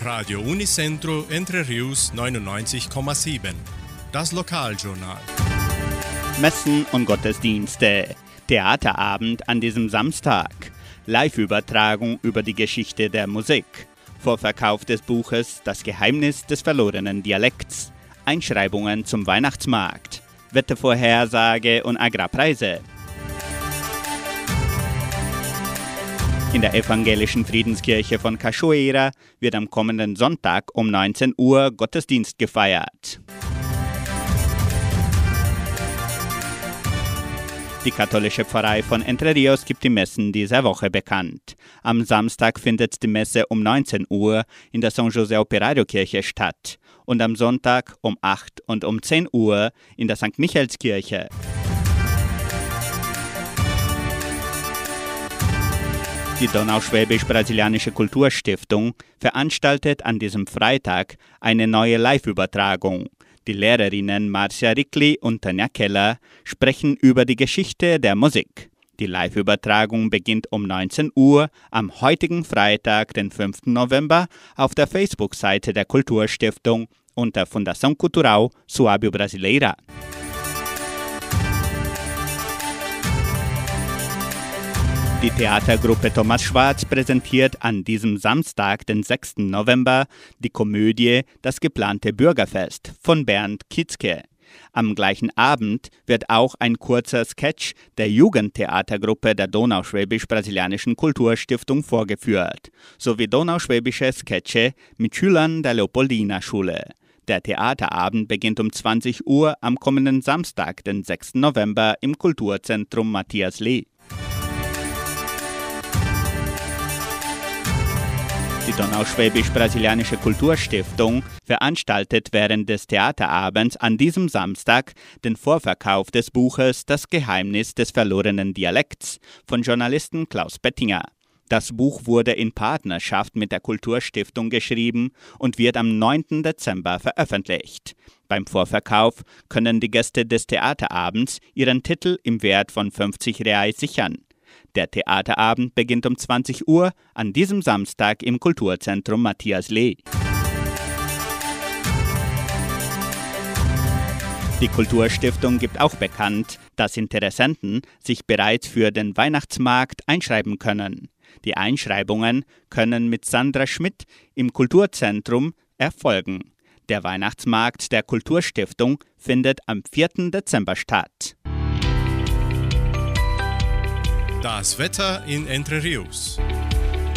Radio Unicentro Entre Rius 99,7. Das Lokaljournal. Messen und Gottesdienste. Theaterabend an diesem Samstag. Live-Übertragung über die Geschichte der Musik. Vorverkauf des Buches Das Geheimnis des verlorenen Dialekts. Einschreibungen zum Weihnachtsmarkt. Wettervorhersage und Agrarpreise. In der evangelischen Friedenskirche von Cachoeira wird am kommenden Sonntag um 19 Uhr Gottesdienst gefeiert. Die katholische Pfarrei von Entre Rios gibt die Messen dieser Woche bekannt. Am Samstag findet die Messe um 19 Uhr in der San José Operario Kirche statt und am Sonntag um 8 und um 10 Uhr in der St. Michaelskirche. Die Donauschwäbisch-Brasilianische Kulturstiftung veranstaltet an diesem Freitag eine neue Live-Übertragung. Die Lehrerinnen Marcia Rickli und Tanja Keller sprechen über die Geschichte der Musik. Die Live-Übertragung beginnt um 19 Uhr am heutigen Freitag, den 5. November, auf der Facebook-Seite der Kulturstiftung unter Fundação Cultural Suábio Brasileira. Die Theatergruppe Thomas Schwarz präsentiert an diesem Samstag, den 6. November, die Komödie Das geplante Bürgerfest von Bernd Kitzke. Am gleichen Abend wird auch ein kurzer Sketch der Jugendtheatergruppe der Donauschwäbisch-Brasilianischen Kulturstiftung vorgeführt, sowie donauschwäbische Sketche mit Schülern der Leopoldina-Schule. Der Theaterabend beginnt um 20 Uhr am kommenden Samstag, den 6. November, im Kulturzentrum Matthias Lee. Die Donauschwäbisch-Brasilianische Kulturstiftung veranstaltet während des Theaterabends an diesem Samstag den Vorverkauf des Buches Das Geheimnis des verlorenen Dialekts von Journalisten Klaus Bettinger. Das Buch wurde in Partnerschaft mit der Kulturstiftung geschrieben und wird am 9. Dezember veröffentlicht. Beim Vorverkauf können die Gäste des Theaterabends ihren Titel im Wert von 50 Reais sichern. Der Theaterabend beginnt um 20 Uhr an diesem Samstag im Kulturzentrum Matthias Lee. Die Kulturstiftung gibt auch bekannt, dass Interessenten sich bereits für den Weihnachtsmarkt einschreiben können. Die Einschreibungen können mit Sandra Schmidt im Kulturzentrum erfolgen. Der Weihnachtsmarkt der Kulturstiftung findet am 4. Dezember statt. Das Wetter in Entre Rios.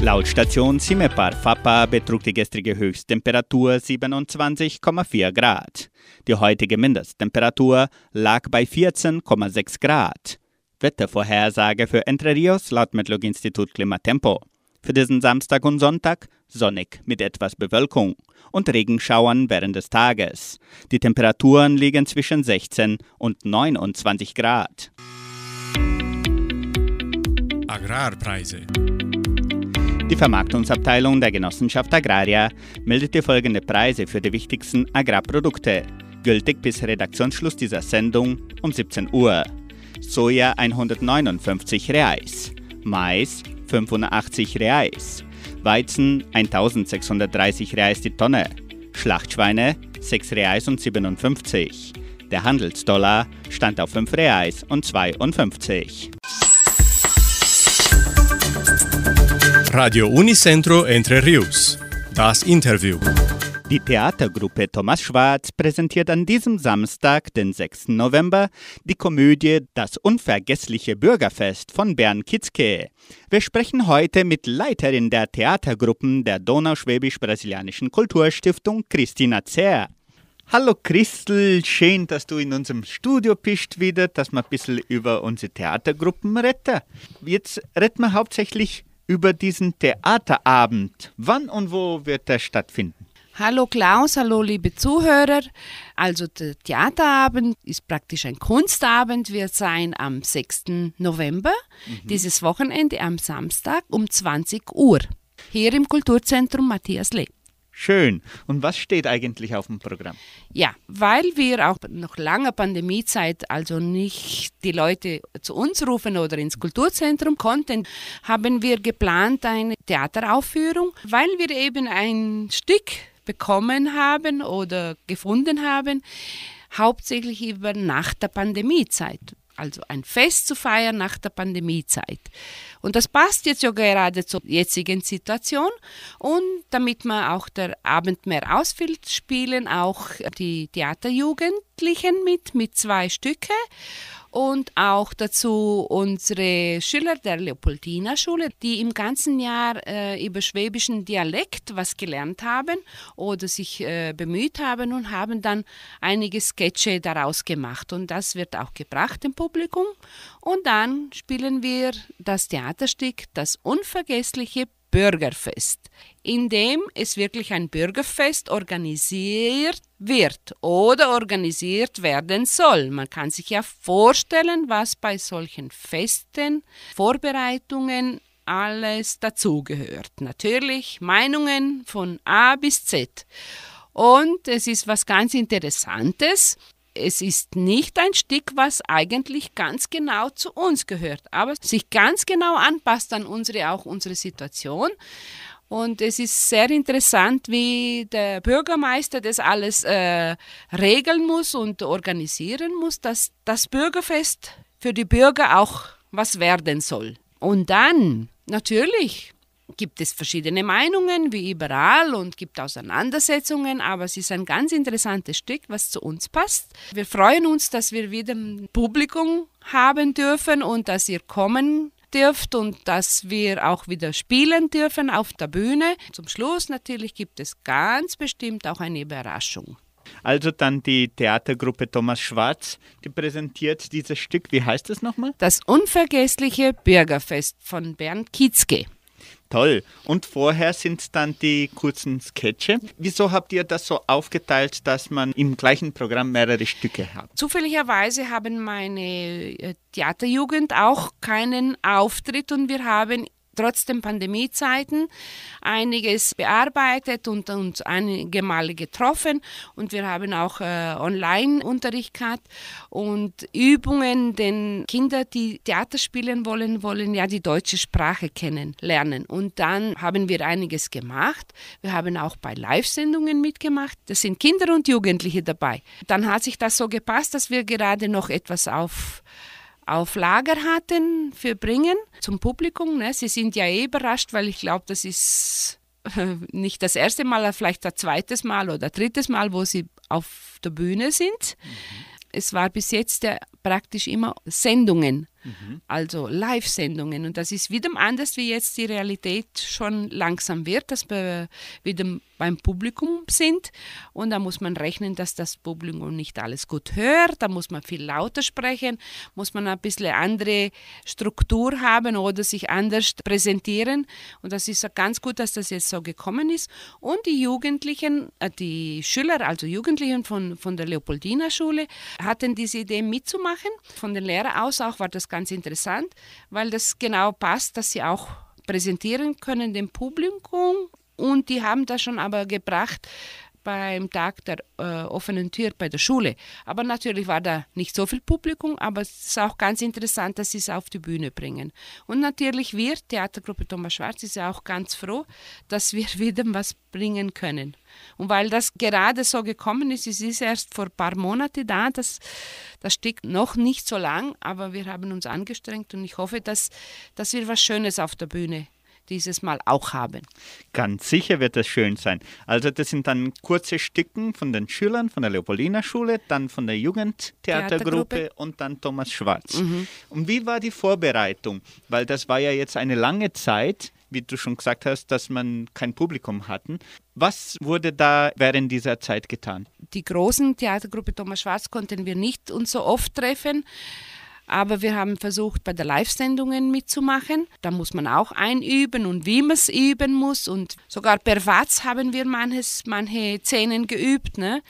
Laut Station Simepar Fapa betrug die gestrige Höchsttemperatur 27,4 Grad. Die heutige Mindesttemperatur lag bei 14,6 Grad. Wettervorhersage für Entre Rios laut Metlog-Institut Klimatempo. Für diesen Samstag und Sonntag sonnig mit etwas Bewölkung und Regenschauern während des Tages. Die Temperaturen liegen zwischen 16 und 29 Grad. Agrarpreise. Die Vermarktungsabteilung der Genossenschaft Agraria meldete folgende Preise für die wichtigsten Agrarprodukte, gültig bis Redaktionsschluss dieser Sendung um 17 Uhr. Soja 159 Reais, Mais 85 Reais, Weizen 1630 Reais die Tonne, Schlachtschweine 6 Reais und 57. Der Handelsdollar stand auf 5 Reais und 52. Radio Unicentro Entre Rius. Das Interview. Die Theatergruppe Thomas Schwarz präsentiert an diesem Samstag, den 6. November, die Komödie Das unvergessliche Bürgerfest von Bernd Kitzke. Wir sprechen heute mit Leiterin der Theatergruppen der Donauschwäbisch-Brasilianischen Kulturstiftung, Christina Zehr. Hallo Christel, schön, dass du in unserem Studio bist wieder, dass wir ein bisschen über unsere Theatergruppen retten. Jetzt retten wir hauptsächlich über diesen Theaterabend. Wann und wo wird der stattfinden? Hallo Klaus, hallo liebe Zuhörer. Also der Theaterabend ist praktisch ein Kunstabend, wird sein am 6. November, mhm. dieses Wochenende am Samstag um 20 Uhr, hier im Kulturzentrum Matthias Lee. Schön. Und was steht eigentlich auf dem Programm? Ja, weil wir auch noch lange Pandemiezeit also nicht die Leute zu uns rufen oder ins Kulturzentrum konnten, haben wir geplant eine Theateraufführung, weil wir eben ein Stück bekommen haben oder gefunden haben, hauptsächlich über nach der Pandemiezeit also ein Fest zu feiern nach der Pandemiezeit. Und das passt jetzt ja gerade zur jetzigen Situation. Und damit man auch der Abend mehr ausfüllt, spielen auch die Theaterjugendlichen mit, mit zwei Stücke und auch dazu unsere Schüler der Leopoldina Schule, die im ganzen Jahr äh, über schwäbischen Dialekt was gelernt haben oder sich äh, bemüht haben und haben dann einige Sketche daraus gemacht. Und das wird auch gebracht im Publikum. Und dann spielen wir das Theaterstück Das unvergessliche Bürgerfest, in dem es wirklich ein Bürgerfest organisiert wird oder organisiert werden soll. Man kann sich ja vorstellen, was bei solchen Festen, Vorbereitungen alles dazugehört. Natürlich Meinungen von A bis Z. Und es ist was ganz Interessantes es ist nicht ein Stück, was eigentlich ganz genau zu uns gehört, aber sich ganz genau anpasst an unsere, auch unsere Situation. Und es ist sehr interessant, wie der Bürgermeister das alles äh, regeln muss und organisieren muss, dass das Bürgerfest für die Bürger auch was werden soll. Und dann, natürlich, gibt es verschiedene Meinungen, wie überall, und gibt Auseinandersetzungen, aber es ist ein ganz interessantes Stück, was zu uns passt. Wir freuen uns, dass wir wieder ein Publikum haben dürfen und dass ihr kommen dürft und dass wir auch wieder spielen dürfen auf der Bühne. Zum Schluss natürlich gibt es ganz bestimmt auch eine Überraschung. Also dann die Theatergruppe Thomas Schwarz, die präsentiert dieses Stück. Wie heißt es nochmal? Das unvergessliche Bürgerfest von Bernd Kietzke. Toll. Und vorher sind dann die kurzen Sketche. Wieso habt ihr das so aufgeteilt, dass man im gleichen Programm mehrere Stücke hat? Zufälligerweise haben meine äh, Theaterjugend auch keinen Auftritt und wir haben trotzdem Pandemiezeiten einiges bearbeitet und uns einige Male getroffen und wir haben auch äh, Online-Unterricht gehabt und Übungen, denn Kinder, die Theater spielen wollen, wollen ja die deutsche Sprache kennenlernen und dann haben wir einiges gemacht. Wir haben auch bei Live-Sendungen mitgemacht. Das sind Kinder und Jugendliche dabei. Dann hat sich das so gepasst, dass wir gerade noch etwas auf auf Lager hatten für Bringen zum Publikum. Ne? Sie sind ja eh überrascht, weil ich glaube, das ist nicht das erste Mal, vielleicht das zweite Mal oder drittes Mal, wo sie auf der Bühne sind. Mhm. Es war bis jetzt ja praktisch immer Sendungen Mhm. Also Live-Sendungen. Und das ist wieder anders, wie jetzt die Realität schon langsam wird, dass wir wieder beim Publikum sind. Und da muss man rechnen, dass das Publikum nicht alles gut hört. Da muss man viel lauter sprechen, muss man ein bisschen andere Struktur haben oder sich anders präsentieren. Und das ist ganz gut, dass das jetzt so gekommen ist. Und die Jugendlichen, äh, die Schüler, also Jugendlichen von, von der Leopoldina Schule, hatten diese Idee mitzumachen. Von den Lehrern aus auch war das ganz interessant, weil das genau passt, dass sie auch präsentieren können dem Publikum und die haben das schon aber gebracht beim Tag der äh, offenen Tür bei der Schule. Aber natürlich war da nicht so viel Publikum, aber es ist auch ganz interessant, dass sie es auf die Bühne bringen. Und natürlich wir, Theatergruppe Thomas Schwarz, ist ja auch ganz froh, dass wir wieder was bringen können. Und weil das gerade so gekommen ist, es ist erst vor ein paar Monaten da, das, das Stück noch nicht so lang, aber wir haben uns angestrengt und ich hoffe, dass, dass wir was Schönes auf der Bühne dieses Mal auch haben. Ganz sicher wird das schön sein. Also das sind dann kurze Stücken von den Schülern von der Leopoldina Schule, dann von der Jugendtheatergruppe und dann Thomas Schwarz. Mhm. Und wie war die Vorbereitung? Weil das war ja jetzt eine lange Zeit, wie du schon gesagt hast, dass man kein Publikum hatten. Was wurde da während dieser Zeit getan? Die großen Theatergruppe Thomas Schwarz konnten wir nicht uns so oft treffen. Aber wir haben versucht, bei den Live-Sendungen mitzumachen. Da muss man auch einüben und wie man es üben muss. Und sogar per Watz haben wir manches, manche Szenen geübt. Ne?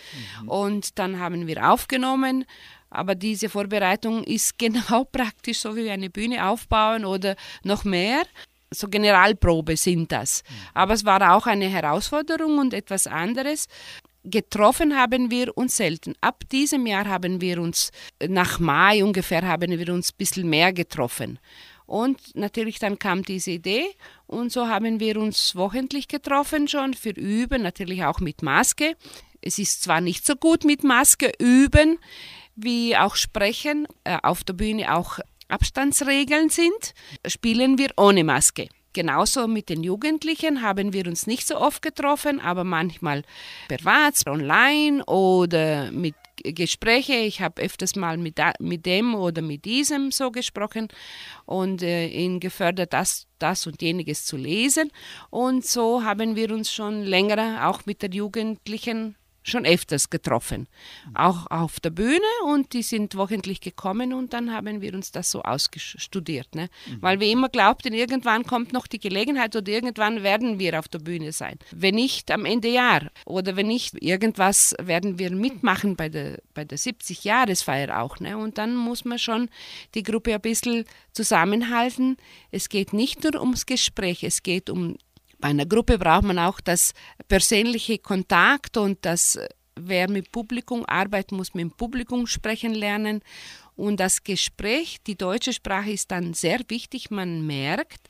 Mhm. Und dann haben wir aufgenommen. Aber diese Vorbereitung ist genau praktisch so wie eine Bühne aufbauen oder noch mehr. so Generalprobe sind das. Aber es war auch eine Herausforderung und etwas anderes. Getroffen haben wir uns selten. Ab diesem Jahr haben wir uns, nach Mai ungefähr, haben wir uns ein bisschen mehr getroffen. Und natürlich dann kam diese Idee und so haben wir uns wochentlich getroffen schon für Üben, natürlich auch mit Maske. Es ist zwar nicht so gut mit Maske üben, wie auch sprechen, äh, auf der Bühne auch Abstandsregeln sind, spielen wir ohne Maske. Genauso mit den Jugendlichen haben wir uns nicht so oft getroffen, aber manchmal per WhatsApp, online oder mit Gespräche. Ich habe öfters mal mit, mit dem oder mit diesem so gesprochen und äh, ihn gefördert, das, das und jeniges zu lesen. Und so haben wir uns schon länger auch mit den Jugendlichen schon öfters getroffen, auch auf der Bühne und die sind wochentlich gekommen und dann haben wir uns das so ausstudiert, ne? Mhm. weil wir immer glaubten, irgendwann kommt noch die Gelegenheit oder irgendwann werden wir auf der Bühne sein. Wenn nicht am Ende Jahr oder wenn nicht irgendwas werden wir mitmachen bei der, bei der 70-Jahresfeier auch. Ne? Und dann muss man schon die Gruppe ein bisschen zusammenhalten. Es geht nicht nur ums Gespräch, es geht um bei einer Gruppe braucht man auch das persönliche Kontakt und das, wer mit Publikum arbeitet, muss mit dem Publikum sprechen lernen. Und das Gespräch, die deutsche Sprache ist dann sehr wichtig. Man merkt,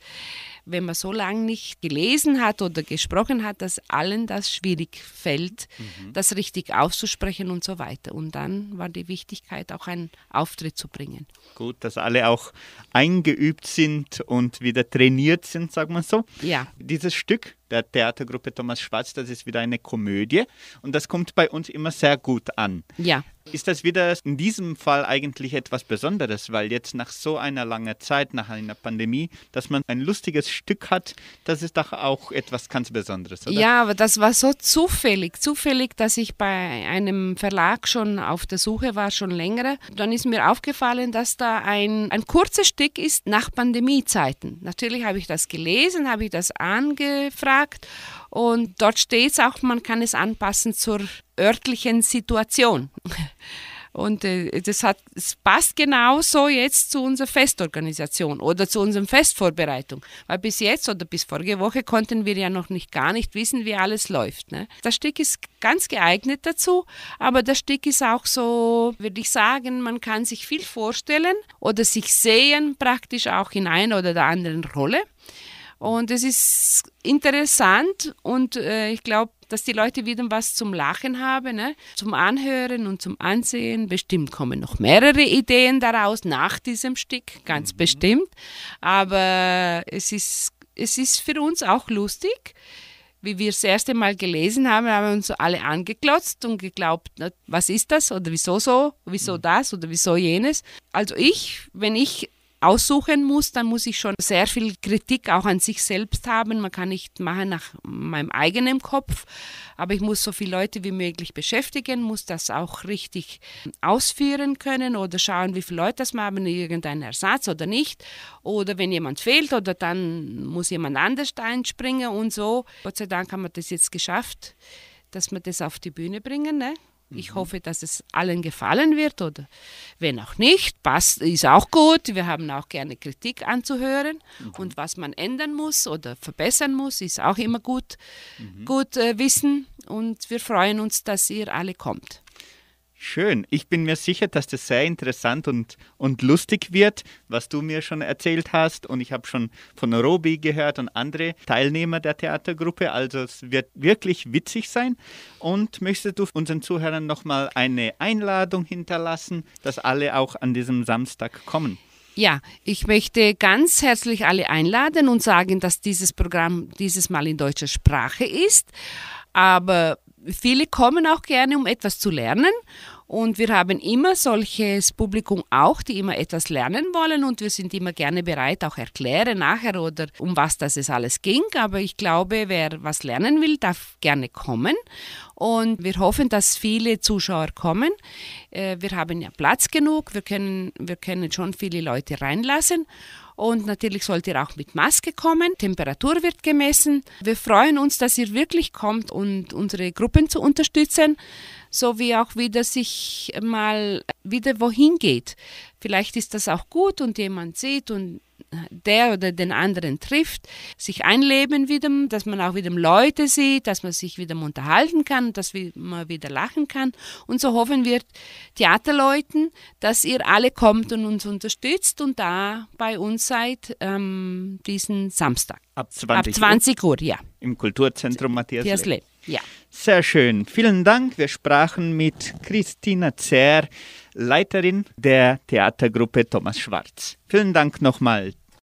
wenn man so lange nicht gelesen hat oder gesprochen hat, dass allen das schwierig fällt, mhm. das richtig auszusprechen und so weiter. Und dann war die Wichtigkeit, auch einen Auftritt zu bringen. Gut, dass alle auch eingeübt sind und wieder trainiert sind, sagen wir so. Ja. Dieses Stück der Theatergruppe Thomas Schwarz, das ist wieder eine Komödie und das kommt bei uns immer sehr gut an. Ja. Ist das wieder in diesem Fall eigentlich etwas Besonderes, weil jetzt nach so einer langen Zeit, nach einer Pandemie, dass man ein lustiges Stück hat, das ist doch auch etwas ganz Besonderes, oder? Ja, aber das war so zufällig, zufällig, dass ich bei einem Verlag schon auf der Suche war, schon länger. Dann ist mir aufgefallen, dass da ein, ein kurzes Stück ist nach Pandemiezeiten. Natürlich habe ich das gelesen, habe ich das angefragt und dort steht es auch, man kann es anpassen zur örtlichen Situation. Und äh, das, hat, das passt genauso jetzt zu unserer Festorganisation oder zu unserer Festvorbereitung. Weil bis jetzt oder bis vorige Woche konnten wir ja noch nicht gar nicht wissen, wie alles läuft. Ne? Das Stück ist ganz geeignet dazu, aber das Stück ist auch so, würde ich sagen, man kann sich viel vorstellen oder sich sehen praktisch auch in einer oder der anderen Rolle. Und es ist interessant und äh, ich glaube, dass die Leute wieder was zum Lachen haben, ne? zum Anhören und zum Ansehen. Bestimmt kommen noch mehrere Ideen daraus nach diesem Stück, ganz mhm. bestimmt. Aber es ist, es ist für uns auch lustig. Wie wir das erste Mal gelesen haben, haben wir uns alle angeklotzt und geglaubt, was ist das oder wieso so, wieso mhm. das oder wieso jenes. Also ich, wenn ich aussuchen muss, dann muss ich schon sehr viel Kritik auch an sich selbst haben. Man kann nicht machen nach meinem eigenen Kopf, aber ich muss so viele Leute wie möglich beschäftigen, muss das auch richtig ausführen können oder schauen, wie viele Leute das haben, irgendeinen Ersatz oder nicht. Oder wenn jemand fehlt oder dann muss jemand anders einspringen und so. Gott sei Dank haben wir das jetzt geschafft, dass wir das auf die Bühne bringen. Ne? Ich mhm. hoffe, dass es allen gefallen wird oder wenn auch nicht, passt, ist auch gut. Wir haben auch gerne Kritik anzuhören mhm. und was man ändern muss oder verbessern muss, ist auch immer gut, mhm. gut äh, wissen und wir freuen uns, dass ihr alle kommt. Schön. Ich bin mir sicher, dass das sehr interessant und, und lustig wird, was du mir schon erzählt hast. Und ich habe schon von Robi gehört und andere Teilnehmer der Theatergruppe. Also es wird wirklich witzig sein. Und möchtest du unseren Zuhörern nochmal eine Einladung hinterlassen, dass alle auch an diesem Samstag kommen? Ja, ich möchte ganz herzlich alle einladen und sagen, dass dieses Programm dieses Mal in deutscher Sprache ist. Aber viele kommen auch gerne, um etwas zu lernen. Und wir haben immer solches Publikum auch, die immer etwas lernen wollen und wir sind immer gerne bereit, auch erklären nachher oder um was das es alles ging. Aber ich glaube, wer was lernen will, darf gerne kommen. Und wir hoffen, dass viele Zuschauer kommen. Äh, wir haben ja Platz genug, wir können, wir können schon viele Leute reinlassen. Und natürlich sollt ihr auch mit Maske kommen. Temperatur wird gemessen. Wir freuen uns, dass ihr wirklich kommt und unsere Gruppen zu unterstützen, so wie auch wieder sich mal wieder wohin geht. Vielleicht ist das auch gut und jemand sieht und der oder den anderen trifft, sich einleben wieder, dass man auch wieder Leute sieht, dass man sich wieder unterhalten kann, dass man wieder lachen kann. Und so hoffen wir Theaterleuten, dass ihr alle kommt und uns unterstützt und da bei uns seid ähm, diesen Samstag. Ab 20, Ab 20 Uhr, Uhr ja. Im Kulturzentrum Matthias, Matthias Leb. Ja. Sehr schön. Vielen Dank. Wir sprachen mit Christina Zer, Leiterin der Theatergruppe Thomas Schwarz. Vielen Dank nochmal.